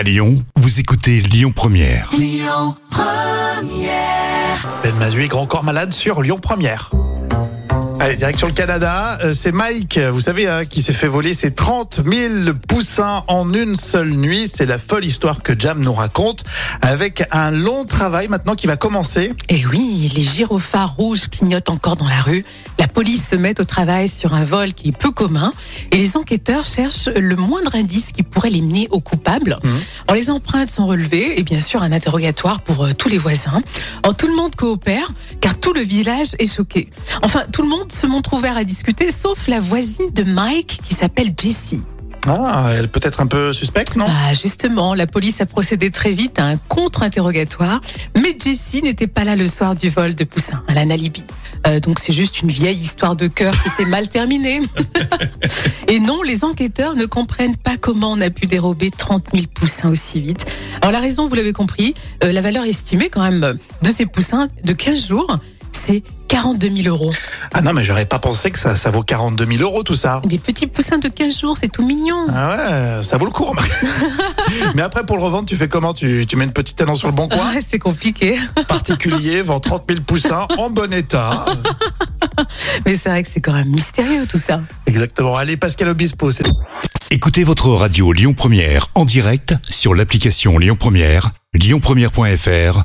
À Lyon, vous écoutez Lyon Première. Ben Mazué, grand corps malade sur Lyon Première. Allez, direction le Canada, Euh, c'est Mike, vous savez, hein, qui s'est fait voler ses 30 000 poussins en une seule nuit. C'est la folle histoire que Jam nous raconte, avec un long travail maintenant qui va commencer. Et oui, les gyrophares rouges clignotent encore dans la rue. La police se met au travail sur un vol qui est peu commun et les enquêteurs cherchent le moindre indice qui pourrait les mener au coupable. Alors, les empreintes sont relevées et bien sûr un interrogatoire pour euh, tous les voisins. Alors, tout le monde coopère tout le village est choqué. Enfin, tout le monde se montre ouvert à discuter sauf la voisine de Mike qui s'appelle Jessie. Ah, elle peut être un peu suspecte, non? Ah, justement, la police a procédé très vite à un contre-interrogatoire, mais Jessie n'était pas là le soir du vol de Poussin, à la Nalibi. Euh, donc c'est juste une vieille histoire de cœur qui s'est mal terminée. Et non, les enquêteurs ne comprennent pas comment on a pu dérober 30 000 poussins aussi vite. Alors la raison, vous l'avez compris, euh, la valeur estimée quand même de ces poussins de 15 jours, c'est 42 000 euros. Ah non, mais j'aurais pas pensé que ça, ça vaut 42 000 euros tout ça. Des petits poussins de 15 jours, c'est tout mignon. Ah ouais, ça vaut le coup, remarque. Mais après, pour le revendre, tu fais comment? Tu, tu mets une petite annonce sur le bon coin? Ouais, c'est compliqué. Particulier vend 30 000 poussins en bon état. Mais c'est vrai que c'est quand même mystérieux tout ça. Exactement. Allez, Pascal Obispo, c'est Écoutez votre radio Lyon Première en direct sur l'application Lyon Première, lyonpremière.fr